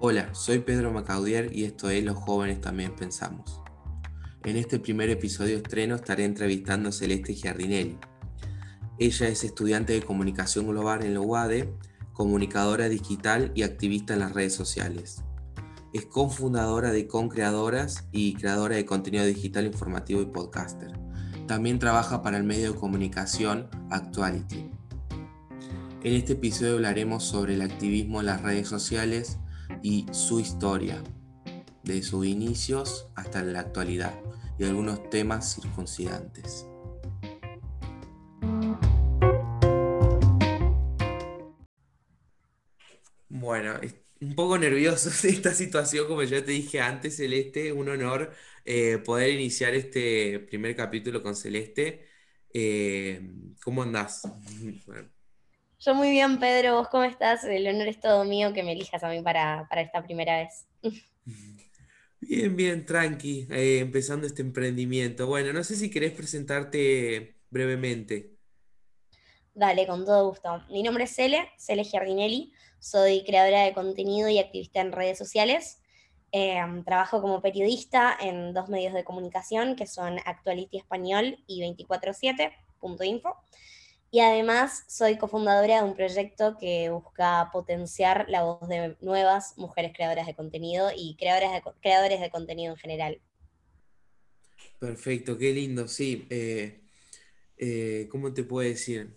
Hola, soy Pedro Macaudier y esto es Los jóvenes también pensamos. En este primer episodio estreno estaré entrevistando a Celeste Giardinelli. Ella es estudiante de comunicación global en la UADE, comunicadora digital y activista en las redes sociales. Es cofundadora de Concreadoras y creadora de contenido digital informativo y podcaster. También trabaja para el medio de comunicación Actuality. En este episodio hablaremos sobre el activismo en las redes sociales y su historia, de sus inicios hasta la actualidad, y algunos temas circuncidantes. Bueno, un poco nervioso de esta situación, como ya te dije antes, Celeste, un honor eh, poder iniciar este primer capítulo con Celeste. Eh, ¿cómo andás? Yo muy bien, Pedro, ¿vos cómo estás? El honor es todo mío que me elijas a mí para, esta primera vez. Bien, bien, tranqui, eh, empezando este emprendimiento. Bueno, no sé si querés presentarte brevemente. Dale, con todo gusto. Mi nombre es Cele, Cele Giardinelli. Soy creadora de contenido y activista en redes sociales. Em, trabajo como periodista en dos medios de comunicación que son Actuality Español y 247.info. Y además soy cofundadora de un proyecto que busca potenciar la voz de nuevas mujeres creadoras de contenido y creadoras creadores de contenido en general. Perfecto, qué lindo, sí. Eh, eh, ¿cómo te puedo decir?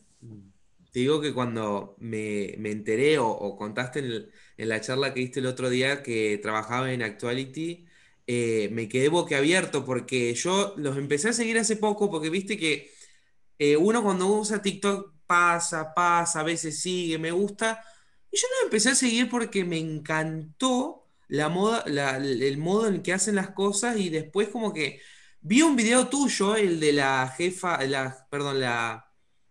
Te digo que cuando me, enteré o, contaste en, la charla que diste el otro día que trabajaba en Actuality, eh, me quedé boquiabierto porque yo los empecé a seguir hace poco porque viste que eh, uno cuando usa TikTok pasa, pasa, a veces sigue, me gusta. Y yo lo empecé a seguir porque me encantó la moda, el modo en que hacen las cosas y después como que vi un video tuyo, el de la jefa, la, perdón, la...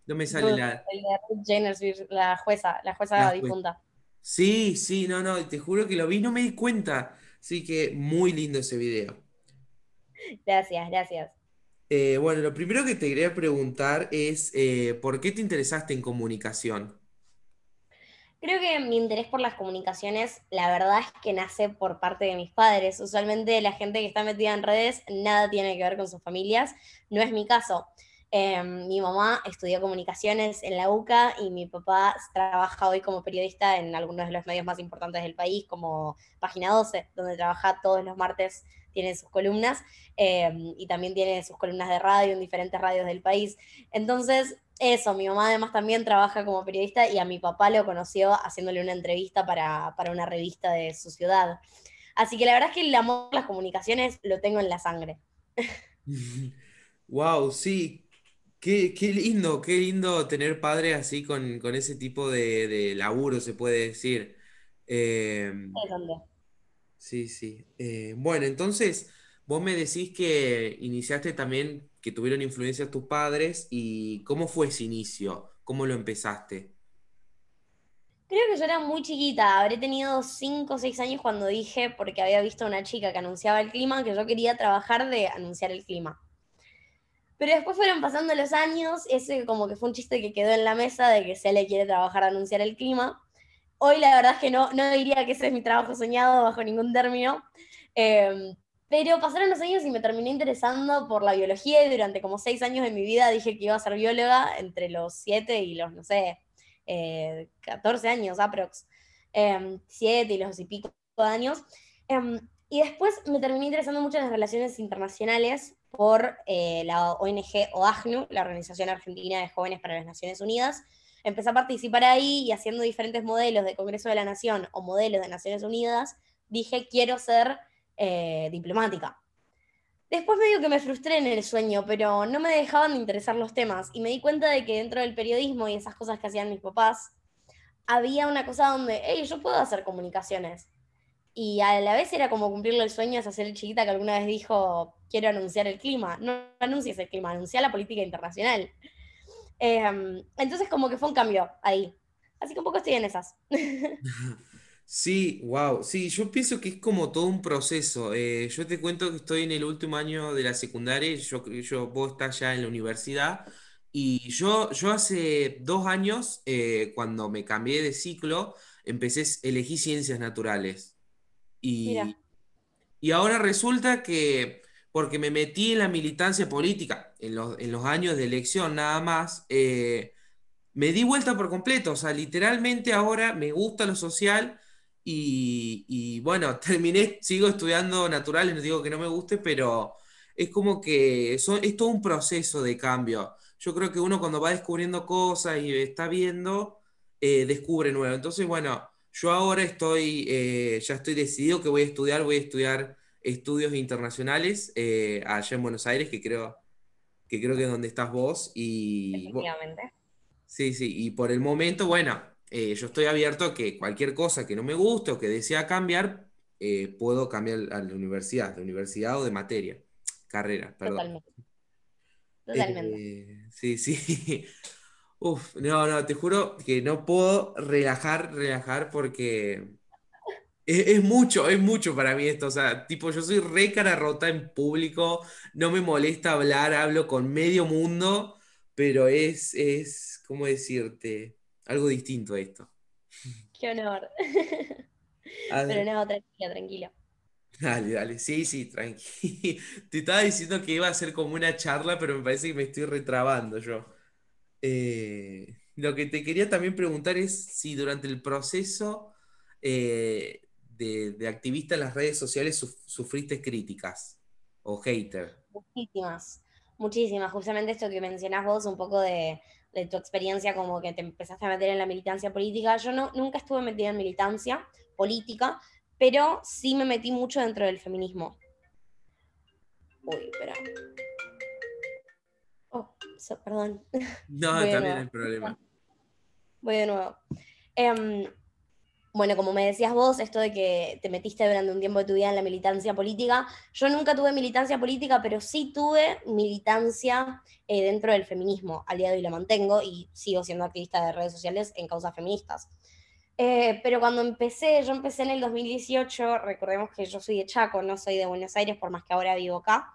No me sale la... El de Ruth la jueza, la jueza difunta. Sí, sí, no, no, te juro que lo vi, no me di cuenta. Así que muy lindo ese video. Gracias, gracias. Eh, bueno, lo primero que te quería preguntar es, eh, ¿por qué te interesaste en comunicación? Creo que mi interés por las comunicaciones, la verdad es que nace por parte de mis padres. Usualmente la gente que está metida en redes nada tiene que ver con sus familias. No es mi caso. Em, mi mamá estudió comunicaciones en la UCA y mi papá trabaja hoy como periodista en algunos de los medios más importantes del país, como Página 12, donde trabaja todos los martes tiene sus columnas em, y también tiene sus columnas de radio en diferentes radios del país. Entonces, eso, mi mamá además también trabaja como periodista y a mi papá lo conoció haciéndole una entrevista para, una revista de su ciudad. Así que la verdad es que el amor a las comunicaciones lo tengo en la sangre. Wow, sí. Qué, lindo, qué lindo tener padres así con, ese tipo de, laburo, se puede decir. Eh, Sí, sí. Eh, bueno, entonces, vos me decís que iniciaste también, que tuvieron influencia tus padres, y ¿cómo fue ese inicio? ¿Cómo lo empezaste? Creo que yo era muy chiquita, habré tenido 5 o 6 años cuando dije, porque había visto a una chica que anunciaba el clima, que yo quería trabajar de anunciar el clima. Pero después fueron pasando los años, ese como que fue un chiste que quedó en la mesa de que se le quiere trabajar a anunciar el clima. Hoy la verdad es que no, no diría que ese es mi trabajo soñado bajo ningún término. Em, pero pasaron los años y me terminé interesando por la biología y durante como seis años de mi vida dije que iba a ser bióloga entre los siete y los, no sé, eh, 14 años aprox. Eh, siete y los y pico años. Em, y después me terminé interesando mucho en las relaciones internacionales por eh, la ONG OAGNU, la Organización Argentina de Jóvenes para las Naciones Unidas, empecé a participar ahí y haciendo diferentes modelos de Congreso de la Nación o modelos de Naciones Unidas, dije, quiero ser eh, diplomática. Después medio que me frustré en el sueño, pero no me dejaban de interesar los temas y me di cuenta de que dentro del periodismo y esas cosas que hacían mis papás, había una cosa donde, hey, yo puedo hacer comunicaciones. Y a la vez era como cumplirle el sueño a esa ser chiquita que alguna vez dijo, quiero anunciar el clima. No anuncies el clima, anuncia la política internacional. Em, entonces como que fue un cambio ahí. Así que un poco estoy en esas. Sí, wow. Sí, yo pienso que es como todo un proceso. Eh, yo te cuento que estoy en el último año de la secundaria, yo, yo, vos estás ya en la universidad, y yo, yo hace dos años, eh, cuando me cambié de ciclo, empecé, elegí ciencias naturales. Y, y ahora resulta que, porque me metí en la militancia política, en los, años de elección nada más, eh, me di vuelta por completo. O sea, literalmente ahora me gusta lo social y, bueno, terminé, sigo estudiando naturales, no digo que no me guste, pero es como que es todo un proceso de cambio. Yo creo que uno cuando va descubriendo cosas y está viendo, eh, descubre nuevo. Entonces, bueno, yo ahora estoy, eh, ya estoy decidido que voy a estudiar, voy a estudiar estudios internacionales eh, allá en Buenos Aires, que creo que creo que es donde estás vos. Y, Efectivamente. Sí, sí, y por el momento, bueno, yo estoy abierto a que cualquier cosa que no me guste o que desea cambiar, puedo cambiar a la universidad, de universidad o de materia, carrera, perdón. Totalmente. Totalmente. sí, sí. Uf, no, no, te juro que no puedo relajar, relajar porque es, mucho, es mucho para mí esto. O sea, tipo, yo soy re cara rota en público, no me molesta hablar, hablo con medio mundo, pero es, es, ¿cómo decirte? Algo distinto esto. Qué honor. pero no, tranquila, tranquila. Dale, dale, sí, sí, tranquilo. Te estaba diciendo que iba a ser como una charla, pero me parece que me estoy retrabando yo. Eh, lo que te quería también preguntar es si durante el proceso eh, de, activista en las redes sociales sufriste críticas o hater. Muchísimas, muchísimas. Justamente esto que mencionás vos, un poco de, tu experiencia como que te empezaste a meter en la militancia política. Yo no, nunca estuve metida en militancia política, pero sí me metí mucho dentro del feminismo. Uy, espera. Oh, perdón. No, también hay problema. Voy de nuevo. Em, bueno, como me decías vos, esto de que te metiste durante un tiempo de tu vida en la militancia política, yo nunca tuve militancia política, pero sí tuve militancia eh, dentro del feminismo. Al día de hoy la mantengo y sigo siendo activista de redes sociales en causas feministas. Eh, pero cuando empecé, yo empecé en el 2018, recordemos que yo soy de Chaco, no soy de Buenos Aires, por más que ahora vivo acá.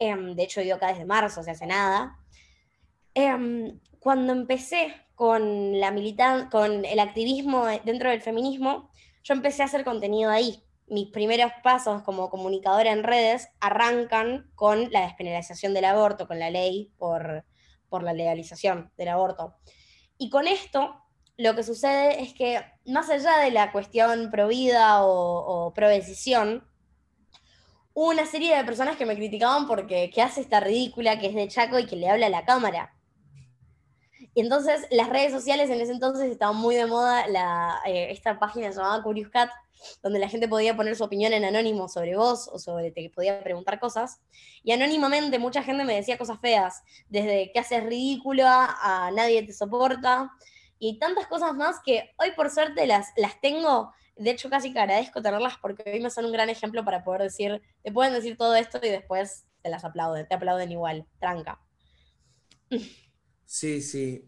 Em, de hecho, vivo acá desde marzo, o sea, hace nada. Em, cuando empecé con, la con el activismo dentro del feminismo, yo empecé a hacer contenido ahí. Mis primeros pasos como comunicadora en redes arrancan con la despenalización del aborto, con la ley por, la legalización del aborto. Y con esto, lo que sucede es que, más allá de la cuestión pro vida o, o pro decisión, hubo una serie de personas que me criticaban porque ¿qué hace esta ridícula que es de Chaco y que le habla a la cámara? Y entonces las redes sociales en ese entonces estaban muy de moda, la, eh, esta página llamada Curious Cat, donde la gente podía poner su opinión en anónimo sobre vos o sobre te podía preguntar cosas. Y anónimamente mucha gente me decía cosas feas, desde que haces ridícula a nadie te soporta y tantas cosas más que hoy por suerte las, las tengo de hecho casi que agradezco tenerlas porque hoy me son un gran ejemplo para poder decir, te pueden decir todo esto y después te las aplauden, te aplauden igual, tranca. Sí, sí,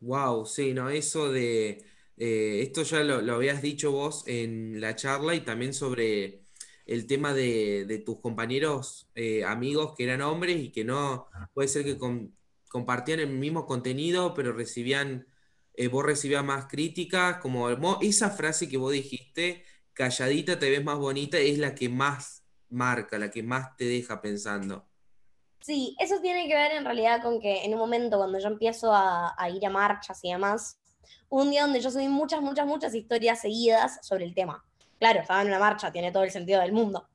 wow, eh, sí, no, eso de, eh, esto ya lo, habías dicho vos en la charla y también sobre el tema de, tus compañeros, eh, amigos que eran hombres y que no, puede ser que compartían el mismo contenido, pero recibían eh, vos recibías más críticas, como esa frase que vos dijiste, calladita te ves más bonita, es la que más marca, la que más te deja pensando. Sí, eso tiene que ver en realidad con que en un momento cuando yo empiezo a, ir a marchas y demás, un día donde yo subí muchas, muchas, muchas historias seguidas sobre el tema. Claro, estaba en una marcha, tiene todo el sentido del mundo.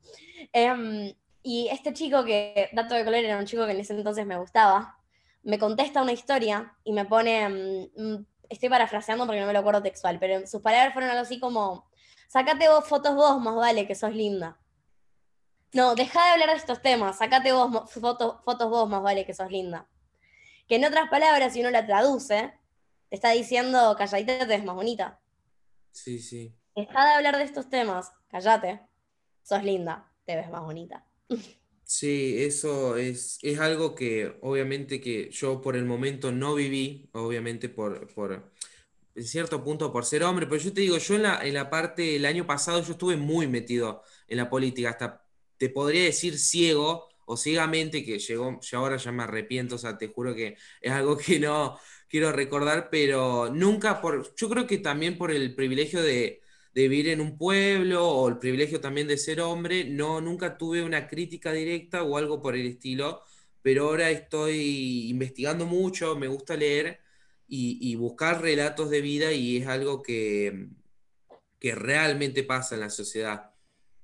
Em, y este chico que, dato de color, era un chico que en ese entonces me gustaba, me contesta una historia y me pone, mm, estoy parafraseando porque no me lo acuerdo textual, pero sus palabras fueron algo así como, sacate vos fotos vos, más vale, que sos linda. No, deja de hablar de estos temas, sacate vos fotos, fotos vos, más vale, que sos linda. Que en otras palabras, si uno la traduce, te está diciendo, calladita, te ves más bonita. Sí, sí. Deja de hablar de estos temas, callate, sos linda, te ves más bonita. Sí, eso es, es algo que obviamente que yo por el momento no viví, obviamente por, por en cierto punto por ser hombre, pero yo te digo, yo en la, en la parte, el año pasado yo estuve muy metido en la política, hasta te podría decir ciego o ciegamente, que llegó, yo ahora ya me arrepiento, o sea, te juro que es algo que no quiero recordar, pero nunca por, yo creo que también por el privilegio de, de vivir en un pueblo o el privilegio también de ser hombre, no, nunca tuve una crítica directa o algo por el estilo, pero ahora estoy investigando mucho, me gusta leer y, buscar relatos de vida y es algo que, que realmente pasa en la sociedad.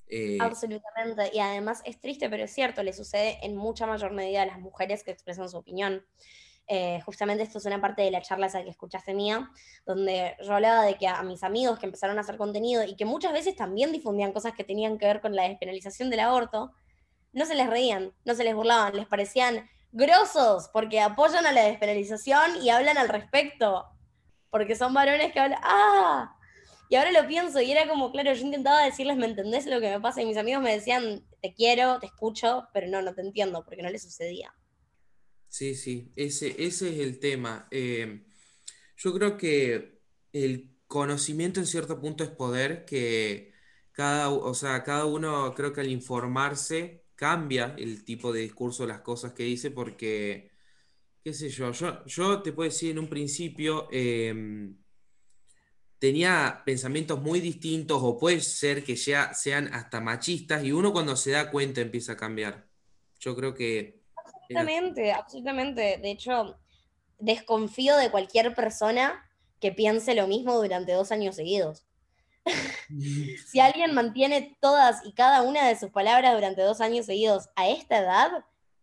Eh, Absolutamente, y además es triste, pero es cierto, le sucede en mucha mayor medida a las mujeres que expresan su opinión. Eh, justamente esto es una parte de la charla esa que escuchaste mía, donde yo hablaba de que a, mis amigos que empezaron a hacer contenido y que muchas veces también difundían cosas que tenían que ver con la despenalización del aborto, no se les reían, no se les burlaban, les parecían grosos porque apoyan a la despenalización y hablan al respecto, porque son varones que hablan, ¡ah! Y ahora lo pienso y era como, claro, yo intentaba decirles, ¿me entendés lo que me pasa? Y mis amigos me decían, te quiero, te escucho, pero no, no te entiendo, porque no les sucedía. Sí, sí, ese, ese es el tema. Eh, yo creo que el conocimiento en cierto punto es poder, que cada, o sea, cada uno creo que al informarse cambia el tipo de discurso, las cosas que dice, porque, qué sé yo, yo, yo te puedo decir en un principio, em, tenía pensamientos muy distintos o puede ser que ya sean hasta machistas y uno cuando se da cuenta empieza a cambiar. Yo creo que Absolutamente, absolutamente. De hecho, desconfío de cualquier persona que piense lo mismo durante dos años seguidos. si alguien mantiene todas y cada una de sus palabras durante dos años seguidos a esta edad,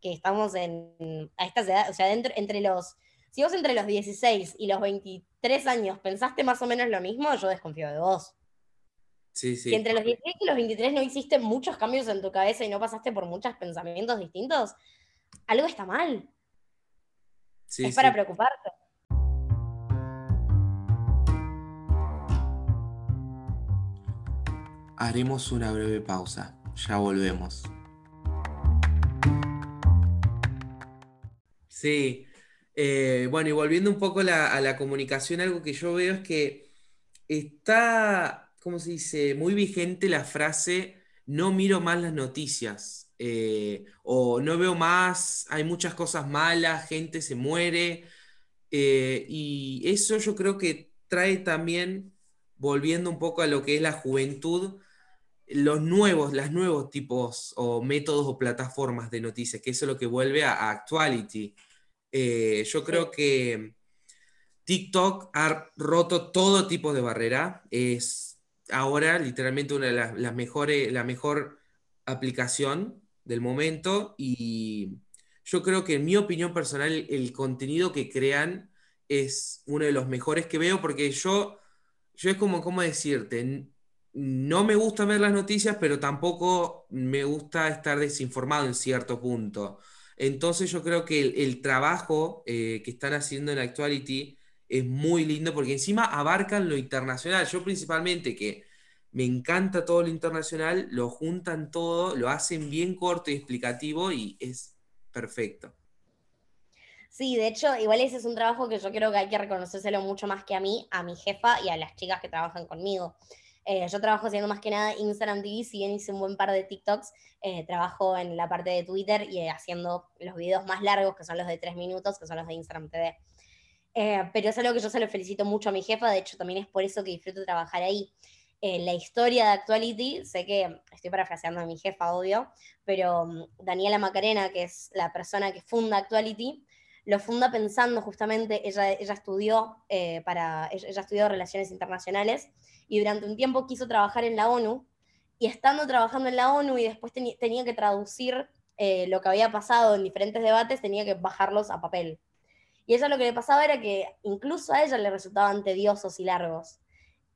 que estamos en, a esta edad, o sea, entre los, si vos entre los 16 y los 23 años pensaste más o menos lo mismo, yo desconfío de vos. Sí, sí. Si entre los 16 y los 23 no hiciste muchos cambios en tu cabeza y no pasaste por muchos pensamientos distintos, algo está mal. es para preocuparte. Haremos una breve pausa. Ya volvemos. Sí. Eh, bueno, y volviendo un poco a la comunicación, algo que yo veo es que está, ¿cómo se dice? Muy vigente la frase, no miro más las noticias. Eh, o no veo más, hay muchas cosas malas, gente se muere, eh, y eso yo creo que trae también, volviendo un poco a lo que es la juventud, los nuevos, los nuevos tipos o métodos o plataformas de noticias, que eso es lo que vuelve a, Actuality. Eh, yo creo que TikTok ha roto todo tipo de barrera, es ahora literalmente una de las, mejores, la mejor aplicación del momento y yo creo que en mi opinión personal el contenido que crean es uno de los mejores que veo porque yo, yo es como, ¿cómo decirte? No me gusta ver las noticias, pero tampoco me gusta estar desinformado en cierto punto. Entonces yo creo que el, trabajo eh, que están haciendo en Actuality es muy lindo porque encima abarcan lo internacional. Yo principalmente que me encanta todo lo internacional, lo juntan todo, lo hacen bien corto y explicativo y es perfecto. Sí, de hecho, igual ese es un trabajo que yo creo que hay que reconocérselo mucho más que a mí, a mi jefa y a las chicas que trabajan conmigo. Eh, yo trabajo haciendo más que nada Instagram TV, si bien hice un buen par de TikToks, eh, trabajo en la parte de Twitter y eh, haciendo los videos más largos, que son los de tres minutos, que son los de Instagram TV. pero es algo que yo se lo felicito mucho a mi jefa, de hecho también es por eso que disfruto trabajar ahí la historia de Actuality, sé que estoy parafraseando a mi jefa, obvio, pero mm, Daniela Macarena, que es la persona que funda Actuality, lo funda pensando justamente, ella, ella estudió eh, para, ella estudió relaciones internacionales y durante un tiempo quiso trabajar en la ONU y estando trabajando en la ONU y después tenía que traducir eh, lo que había pasado en diferentes debates, tenía que bajarlos a papel. Y ella lo que le pasaba era que incluso a ella le resultaban tediosos y largos.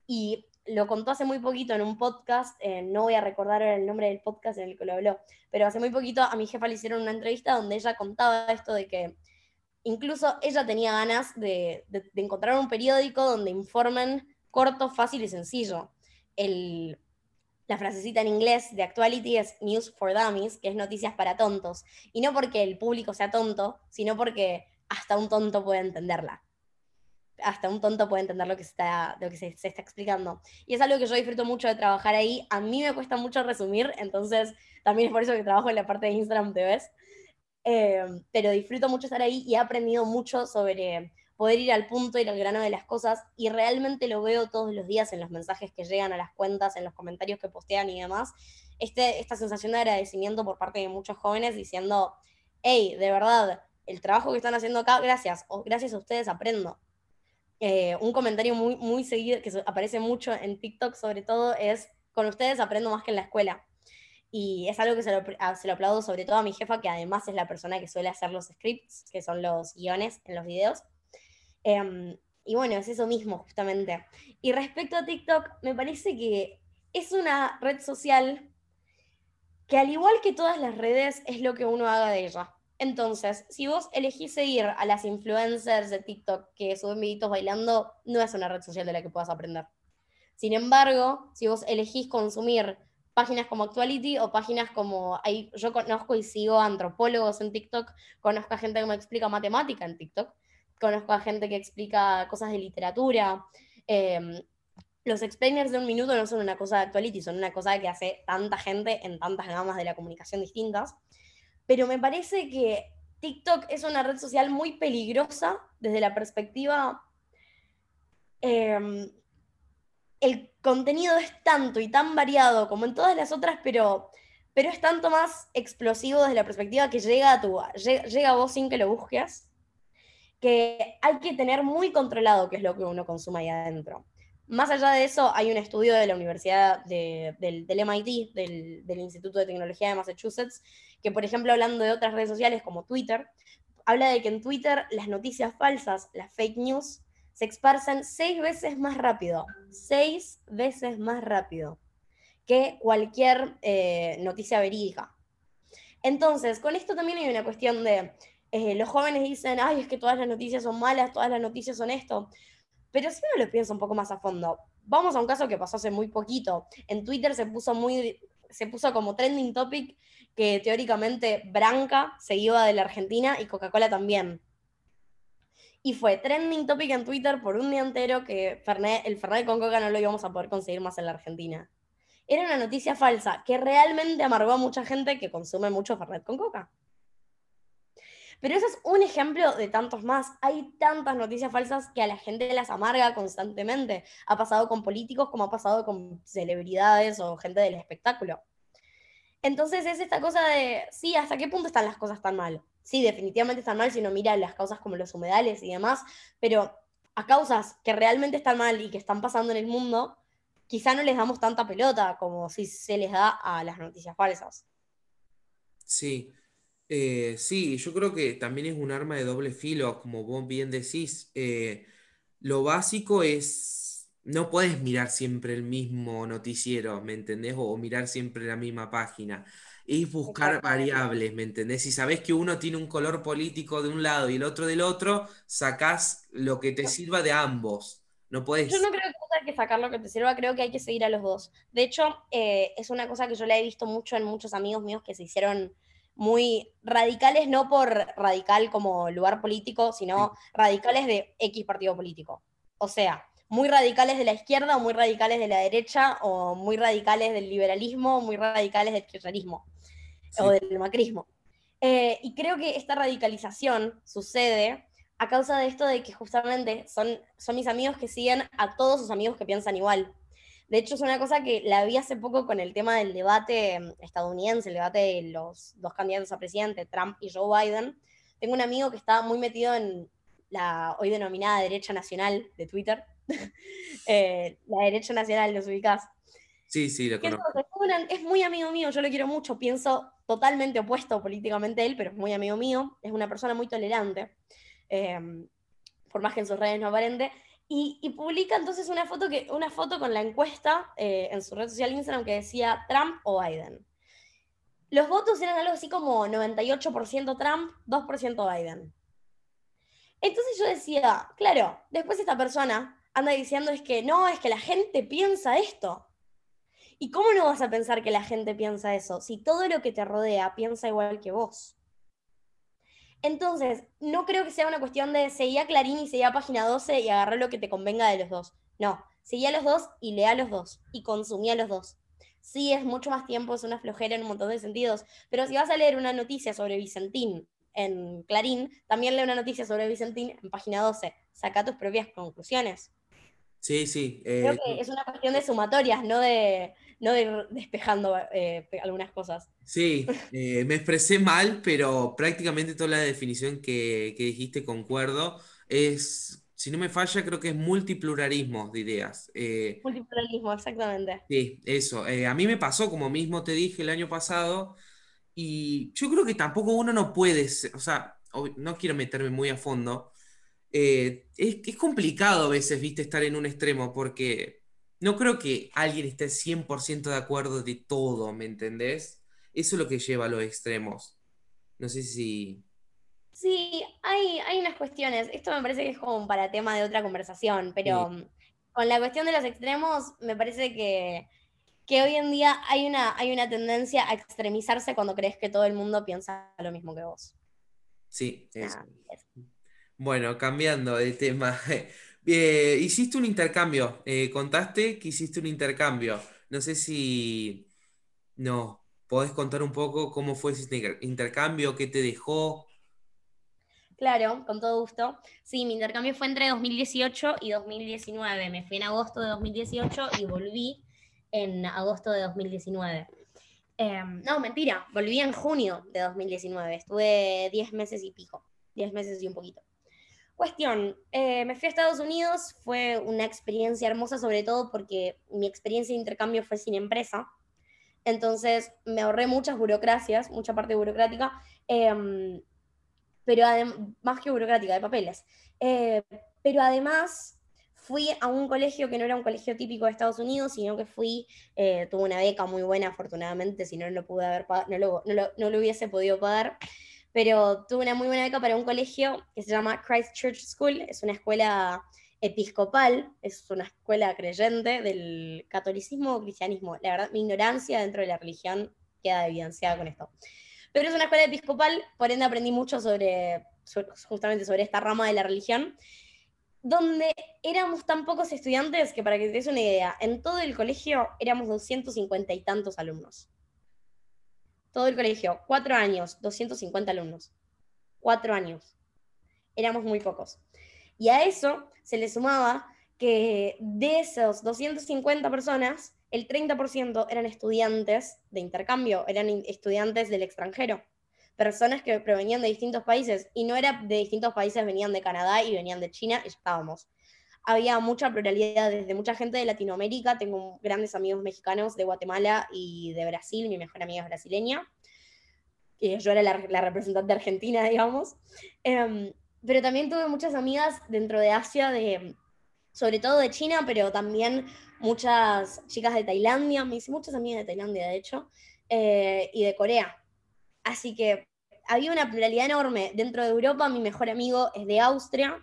Y lo contó hace muy poquito en un podcast, eh, no voy a recordar el nombre del podcast en el que lo habló, pero hace muy poquito a mi jefa le hicieron una entrevista donde ella contaba esto de que incluso ella tenía ganas de, encontrar un periódico donde informen corto, fácil y sencillo. la frasecita en inglés de Actuality es News for Dummies, que es noticias para tontos. Y no porque el público sea tonto, sino porque hasta un tonto puede entenderla hasta un tonto puede entender lo que, se está, explicando. Y es algo que yo disfruto mucho de trabajar ahí. A mí me cuesta mucho resumir, entonces también es por eso que trabajo en la parte de Instagram TV. Eh, pero disfruto mucho estar ahí y he aprendido mucho sobre poder ir al punto, ir al grano de las cosas, y realmente lo veo todos los días en los mensajes que llegan a las cuentas, en los comentarios que postean y demás, este, esta sensación de agradecimiento por parte de muchos jóvenes diciendo, hey, de verdad, el trabajo que están haciendo acá, gracias, o gracias a ustedes aprendo. Eh, un comentario muy, muy seguido, que aparece mucho en TikTok sobre todo, es, con ustedes aprendo más que en la escuela. Y es algo que se lo, se lo, aplaudo sobre todo a mi jefa, que además es la persona que suele hacer los scripts, que son los guiones en los videos. Em, y bueno, es eso mismo, justamente. Y respecto a TikTok, me parece que es una red social que al igual que todas las redes, es lo que uno haga de ella. Entonces, si vos elegís seguir a las influencers de TikTok que suben videitos bailando, no es una red social de la que puedas aprender. Sin embargo, si vos elegís consumir páginas como Actuality o páginas como hay, yo conozco y sigo antropólogos en TikTok, conozco a gente que me explica matemática en TikTok, conozco a gente que explica cosas de literatura. Em, los explainers de un minuto no son una cosa de Actuality, son una cosa que hace tanta gente en tantas gamas de la comunicación distintas pero me parece que TikTok es una red social muy peligrosa desde la perspectiva... Em, el contenido es tanto y tan variado como en todas las otras, pero, pero es tanto más explosivo desde la perspectiva que llega a, tu, llega a vos sin que lo busques, que hay que tener muy controlado qué es lo que uno consume ahí adentro. Más allá de eso, hay un estudio de la Universidad del, MIT, del, del, Instituto de Tecnología de Massachusetts, que por ejemplo, hablando de otras redes sociales como Twitter, habla de que en Twitter las noticias falsas, las fake news, se esparcen seis veces más rápido, seis veces más rápido que cualquier eh, noticia verídica. Entonces, con esto también hay una cuestión de, eh, los jóvenes dicen, ay, es que todas las noticias son malas, todas las noticias son esto. Pero si uno lo piensa un poco más a fondo, vamos a un caso que pasó hace muy poquito. En Twitter se puso muy se puso como trending topic que teóricamente Branca se iba de la Argentina y Coca-Cola también. Y fue trending topic en Twitter por un día entero que el Fernet con Coca no lo íbamos a poder conseguir más en la Argentina. Era una noticia falsa que realmente amargó a mucha gente que consume mucho Fernet con Coca. Pero ese es un ejemplo de tantos más. Hay tantas noticias falsas que a la gente las amarga constantemente. Ha pasado con políticos como ha pasado con celebridades o gente del espectáculo. Entonces es esta cosa de, sí, ¿hasta qué punto están las cosas tan mal? Sí, definitivamente están mal si uno mira las causas como los humedales y demás, pero a causas que realmente están mal y que están pasando en el mundo, quizá no les damos tanta pelota como si se les da a las noticias falsas. Sí, eh, sí, yo creo que también es un arma de doble filo, como vos bien decís. Eh, lo básico es, no puedes mirar siempre el mismo noticiero, ¿me entendés? O, mirar siempre la misma página. Es buscar variables, ¿me entendés? Si sabés que uno tiene un color político de un lado y el otro del otro, sacás lo que te sirva de ambos. No puedes... Yo no creo que hay que sacar lo que te sirva, creo que hay que seguir a los dos. De hecho, eh, es una cosa que yo la he visto mucho en muchos amigos míos que se hicieron muy radicales, no por radical como lugar político, sino radicales de X partido político. O sea, muy radicales de la izquierda o muy radicales de la derecha o muy radicales del liberalismo o muy radicales del kirchnerismo o del macrismo. Eh, y creo que esta radicalización sucede a causa de esto de que justamente son, son mis amigos que siguen a todos sus amigos que piensan igual. De hecho, es una cosa que la vi hace poco con el tema del debate mm, estadounidense, el debate de los dos candidatos a presidente, Trump y Joe Biden. Tengo un amigo que está muy metido en la hoy denominada derecha nacional de Twitter. Eh, la derecha nacional, ¿los ubicás? Sí, sí, lo conozco. Es, muy amigo mío, yo lo quiero mucho, pienso totalmente opuesto políticamente a él, pero es muy amigo mío, es una persona muy tolerante, eh, por más que en sus redes no aparente, y, publica entonces una foto, que, una foto con la encuesta eh, en su red social Instagram que decía Trump o Biden. Los votos eran algo así como 98% Trump, 2% Biden. Entonces yo decía, claro, después esta persona anda diciendo es que no, es que la gente piensa esto. ¿Y cómo no vas a pensar que la gente piensa eso si todo lo que te rodea piensa igual que vos? Entonces, no creo que sea una cuestión de seguir a Clarín y seguir a Página 12 y agarrar lo que te convenga de los dos. No, seguí a los dos y lea a los dos y consumí a los dos. Sí, es mucho más tiempo, es una flojera en un montón de sentidos, pero si vas a leer una noticia sobre Vicentín en Clarín, también leo una noticia sobre Vicentín en página 12. Saca tus propias conclusiones. Sí, sí. Creo eh, que es una cuestión de sumatorias, no de, no de despejando eh, algunas cosas. Sí, eh, me expresé mal, pero prácticamente toda la definición que, que, dijiste concuerdo. Es, si no me falla, creo que es multipluralismo de ideas. multipluralismo, exactamente. Sí, eso. a mí me pasó, como mismo te dije el año pasado, y yo creo que tampoco uno no puede, o sea, no quiero meterme muy a fondo, eh, es, complicado a veces, viste, estar en un extremo, porque no creo que alguien esté 100% de acuerdo de todo, ¿me entendés? Eso es lo que lleva a los extremos. No sé si... Sí, hay, hay unas cuestiones. Esto me parece que es como para tema de otra conversación, pero con la cuestión de los extremos, me parece que, hoy en día hay una, hay una tendencia a extremizarse cuando crees que todo el mundo piensa lo mismo que vos. Sí, eso. Bueno, cambiando de tema. Eh, hiciste un intercambio, eh, contaste que hiciste un intercambio. No sé si no, podés contar un poco cómo fue ese intercambio, qué te dejó. Claro, con todo gusto. Sí, mi intercambio fue entre 2018 y 2019. Me fui en agosto de 2018 y volví en agosto de 2019. Em, no, mentira, volví en junio de 2019. Estuve 10 meses y pico, 10 meses y un poquito. Cuestión, eh, me fui a Estados Unidos, fue una experiencia hermosa, sobre todo porque mi experiencia de intercambio fue sin empresa. Entonces me ahorré muchas burocracias, mucha parte burocrática, em, pero más que burocrática, de papeles. Eh, pero además fui a un colegio que no era un colegio típico de Estados Unidos, sino que fui, eh, tuve una beca muy buena, afortunadamente, si no, no lo, pude haber no no lo hubiese podido pagar pero tuve una muy buena beca para un colegio que se llama Christ Church School, es una escuela episcopal, es una escuela creyente del catolicismo o cristianismo. La verdad, mi ignorancia dentro de la religión queda evidenciada con esto. Pero es una escuela episcopal, por ende aprendí mucho sobre, justamente sobre esta rama de la religión, donde éramos tan pocos estudiantes que para que te des una idea, en todo el colegio éramos 250 y tantos alumnos todo el colegio, cuatro años, 250 alumnos. Cuatro años. Éramos muy pocos. Y a eso se le sumaba que de esos 250 personas, el 30% eran estudiantes de intercambio, eran estudiantes del extranjero, personas que provenían de distintos países, y no era de distintos países, venían de Canadá y venían de China, estábamos. Había mucha pluralidad desde mucha gente de Latinoamérica, tengo grandes amigos mexicanos de Guatemala y de Brasil, mi mejor amiga es brasileña, yo era la, representante argentina, digamos. Em, pero también tuve muchas amigas dentro de Asia, de, sobre todo de China, pero también muchas chicas de Tailandia, me hice muchas amigas de Tailandia, de hecho, eh, y de Corea. Así que había una pluralidad enorme. Dentro de Europa, mi mejor amigo es de Austria.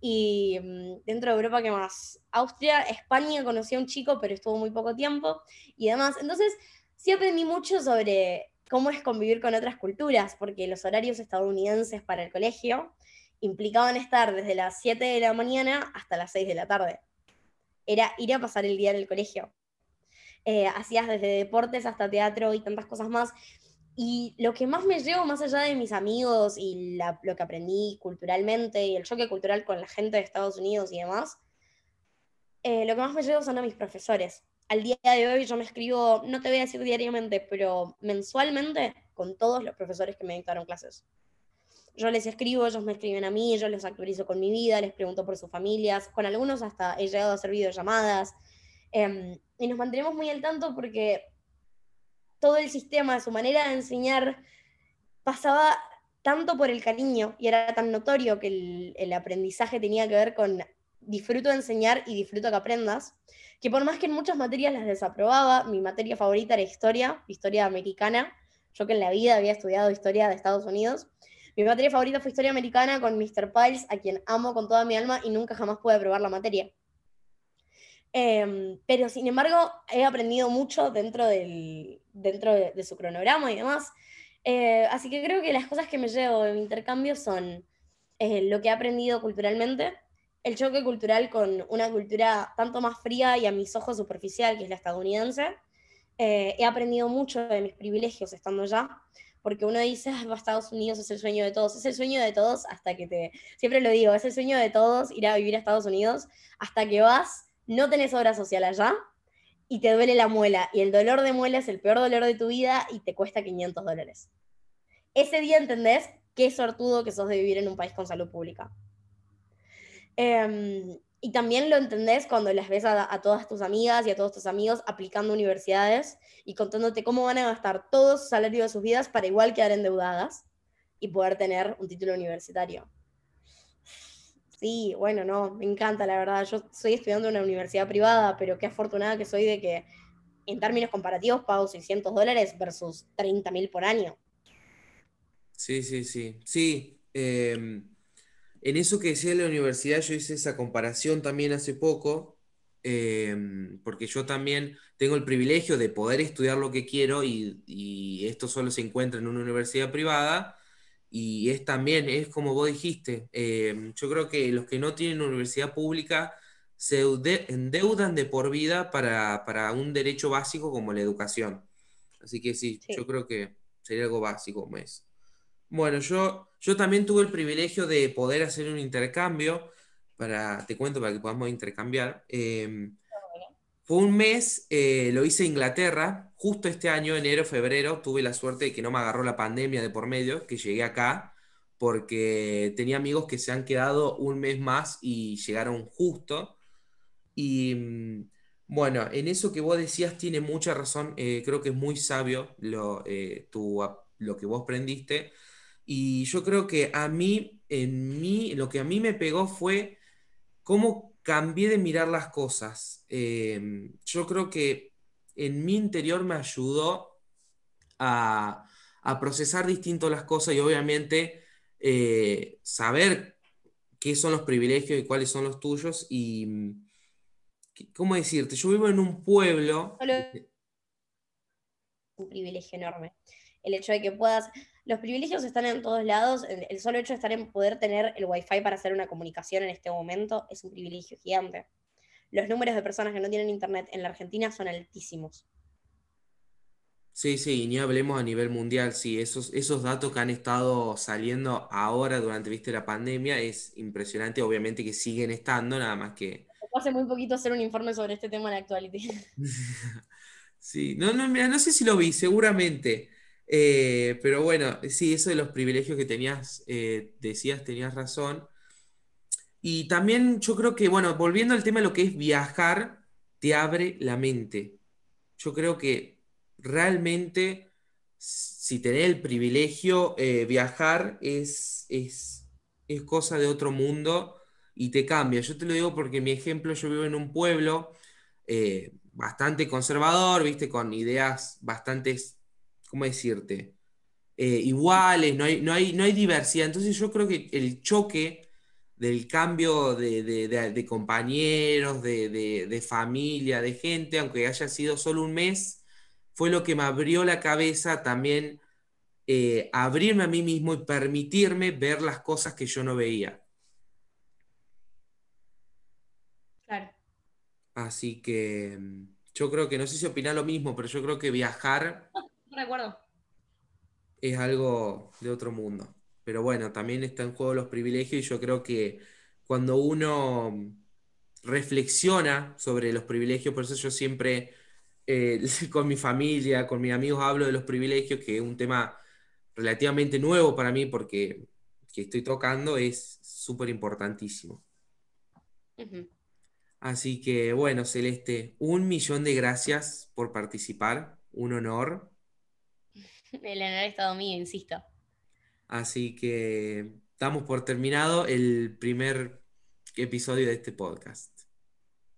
Y mm, dentro de Europa, ¿qué más? Austria, España, conocí a un chico, pero estuvo muy poco tiempo y demás. Entonces, sí aprendí mucho sobre cómo es convivir con otras culturas, porque los horarios estadounidenses para el colegio implicaban estar desde las 7 de la mañana hasta las 6 de la tarde. Era ir a pasar el día en el colegio. Eh, hacías desde deportes hasta teatro y tantas cosas más. Y lo que más me llevo, más allá de mis amigos y lo que aprendí culturalmente y el choque cultural con la gente de Estados Unidos y demás, eh, lo que más me llevo son a mis profesores al día de hoy yo me escribo, no te voy a decir diariamente, pero mensualmente con todos los profesores que me dictaron clases. Yo les escribo, ellos me escriben a mí, yo les actualizo con mi vida, les pregunto por sus familias, con algunos hasta he llegado a hacer videollamadas. Em, y nos mantenemos muy al tanto porque todo el sistema, su manera de enseñar, pasaba tanto por el cariño y era tan notorio que el, aprendizaje tenía que ver con disfruto de enseñar y disfruto que aprendas, que por más que en muchas materias las desaprobaba, mi materia favorita era historia, historia americana, yo que en la vida había estudiado historia de Estados Unidos, mi materia favorita fue historia americana con Mr. Piles, a quien amo con toda mi alma y nunca jamás pude aprobar la materia. Em, pero sin embargo, he aprendido mucho dentro, del, dentro de, su cronograma y demás. Eh, así que creo que las cosas que me llevo de mi intercambio son eh, lo que he aprendido culturalmente, el choque cultural con una cultura tanto más fría y a mis ojos superficial, que es la estadounidense. Eh, he aprendido mucho de mis privilegios estando allá, porque uno dice, va a Estados Unidos, es el sueño de todos, es el sueño de todos hasta que te, siempre lo digo, es el sueño de todos ir a vivir a Estados Unidos, hasta que vas, no tenés obra social allá y te duele la muela, y el dolor de muela es el peor dolor de tu vida y te cuesta 500 dólares. Ese día entendés qué sortudo que sos de vivir en un país con salud pública. Em, y también lo entendés cuando las ves a, todas tus amigas y a todos tus amigos aplicando universidades y contándote cómo van a gastar todo su salario de sus vidas para igual quedar endeudadas y poder tener un título universitario. Sí, bueno, no, me encanta, la verdad. Yo soy estudiando en una universidad privada, pero qué afortunada que soy de que en términos comparativos pago 600 dólares versus 30 mil por año. Sí, sí, sí. Sí. Em, en eso que decía de la universidad, yo hice esa comparación también hace poco, em, porque yo también tengo el privilegio de poder estudiar lo que quiero y, esto solo se encuentra en una universidad privada. Y es también, es como vos dijiste, em, yo creo que los que no tienen universidad pública se endeudan de por vida para, un derecho básico como la educación. Así que sí, yo creo que sería algo básico como es. Bueno, yo, yo también tuve el privilegio de poder hacer un intercambio, para, te cuento para que podamos intercambiar. Em, fue un mes, eh, lo hice en Inglaterra, justo este año, enero, febrero, tuve la suerte de que no me agarró la pandemia de por medio, que llegué acá, porque tenía amigos que se han quedado un mes más y llegaron justo. Y mm, bueno, en eso que vos decías tiene mucha razón, eh, creo que es muy sabio lo, eh, lo que vos prendiste y yo creo que a mí, en mí, lo que a mí me pegó fue cómo cambié de mirar las cosas. Em, yo creo que en mi interior me ayudó a, procesar distinto las cosas y obviamente eh, saber qué son los privilegios y cuáles son los tuyos. Y, ¿cómo decirte? Yo vivo en un pueblo... Un privilegio enorme. El hecho de que puedas los privilegios están en todos lados. El solo hecho de estar en poder tener el wifi para hacer una comunicación en este momento es un privilegio gigante. Los números de personas que no tienen internet en la Argentina son altísimos. Sí, sí, y ni hablemos a nivel mundial, sí, esos, esos datos que han estado saliendo ahora durante ¿viste, la pandemia es impresionante, obviamente que siguen estando, nada más que... Hace muy poquito hacer un informe sobre este tema en la actualidad. sí, no, no, mira, no sé si lo vi, seguramente. Eh, pero bueno, sí, eso de los privilegios que tenías, eh, decías, tenías razón. Y también yo creo que, bueno, volviendo al tema de lo que es viajar, te abre la mente. Yo creo que realmente, si tenés el privilegio, eh, viajar es, es, es cosa de otro mundo y te cambia. Yo te lo digo porque mi ejemplo, yo vivo en un pueblo bastante conservador, viste, con ideas bastante ¿cómo decirte? Eh, iguales, no hay, no, hay, no hay diversidad. Entonces yo creo que el choque del cambio de, compañeros, de, familia, de gente, aunque haya sido solo un mes, fue lo que me abrió la cabeza también eh, abrirme a mí mismo y permitirme ver las cosas que yo no veía. Claro. Así que mm, yo creo que, no sé si opina lo mismo, pero yo creo que viajar acuerdo. Es algo de otro mundo. Pero bueno, también está en juego los privilegios y yo creo que cuando uno reflexiona sobre los privilegios, por eso yo siempre eh, con mi familia, con mis amigos hablo de los privilegios, que es un tema relativamente nuevo para mí porque que estoy tocando es súper importantísimo. Así que bueno, Celeste, un millón de gracias por participar, un honor. El honor estado mío, insisto. Así que damos por terminado el primer episodio de este podcast.